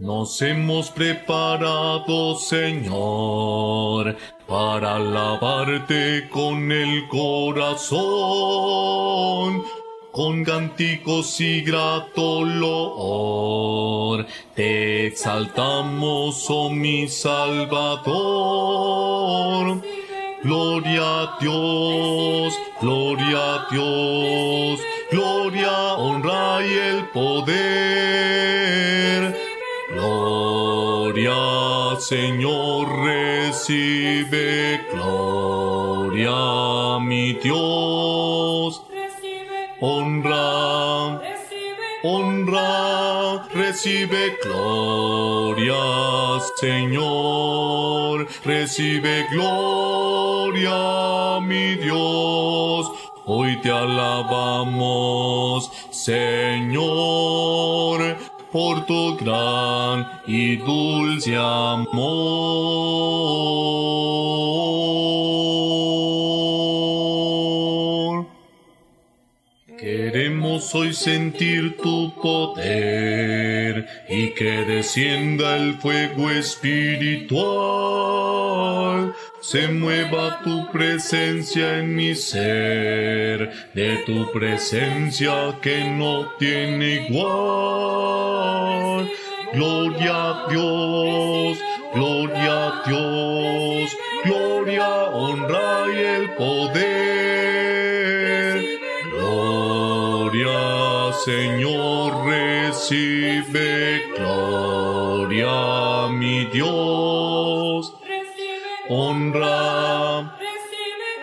Nos hemos preparado, Señor, para alabarte con el corazón, con cánticos y grato loor. Te exaltamos, oh mi Salvador. Gloria a Dios, gloria a Dios, gloria, honra y el poder. Señor, recibe gloria, mi Dios. Honra, honra, recibe gloria, Señor, recibe gloria, mi Dios. Hoy te alabamos, Señor, por tu gran y dulce amor. Queremos hoy sentir tu poder y que descienda el fuego espiritual. Se mueva tu presencia en mi ser, de tu presencia que no tiene igual. Gloria a Dios, gloria a Dios, gloria, honra y el poder. Señor, recibe gloria, mi Dios. Honra,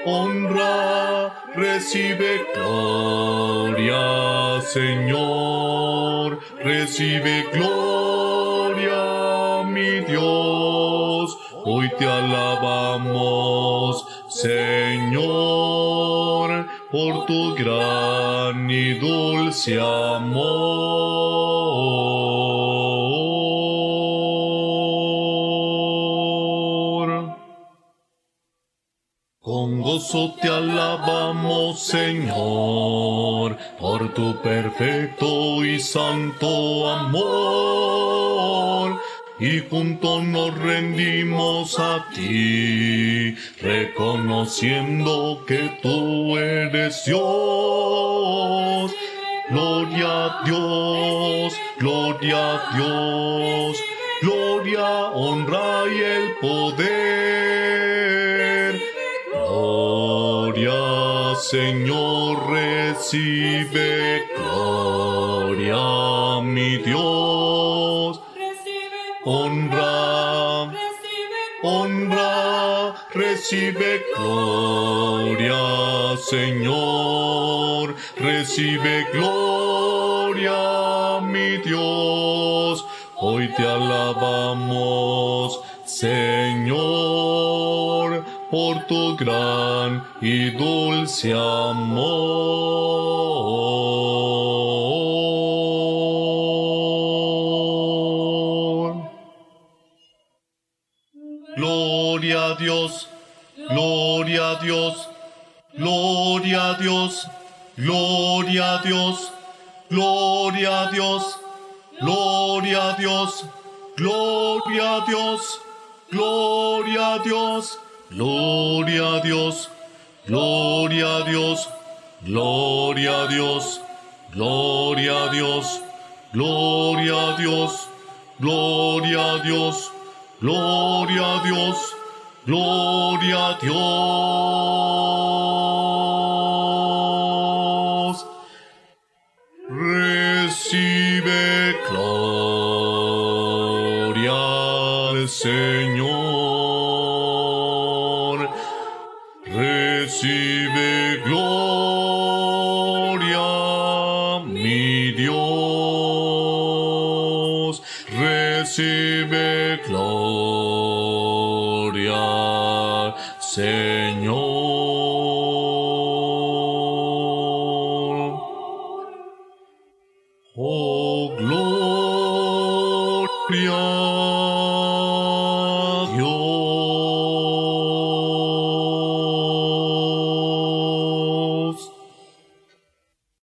honra, recibe gloria, Señor, recibe gloria, mi Dios. Hoy te alabamos, Señor, por tu gran y dulce amor. Con gozo te alabamos, Señor, por tu perfecto y santo amor. Y juntos nos rendimos a ti, reconociendo que tú eres Dios. Gloria a Dios, gloria a Dios, gloria, honra y el poder. Gloria, Señor, recibe gloria, mi Dios. Honra, honra, recibe gloria, Señor. Recibe gloria, mi Dios. Hoy te alabamos, Señor, por tu gran y dulce amor. Gloria a Dios, gloria a Dios, gloria a Dios, gloria a Dios, gloria a Dios, gloria a Dios, gloria a Dios, gloria a Dios, gloria a Dios, gloria a Dios, gloria a Dios, gloria a Dios, gloria a Dios, gloria a Dios, gloria a Dios, gloria a Dios. Recibe gloria al Señor. Recibe gloria, Recibe gloria, Señor. Oh, gloria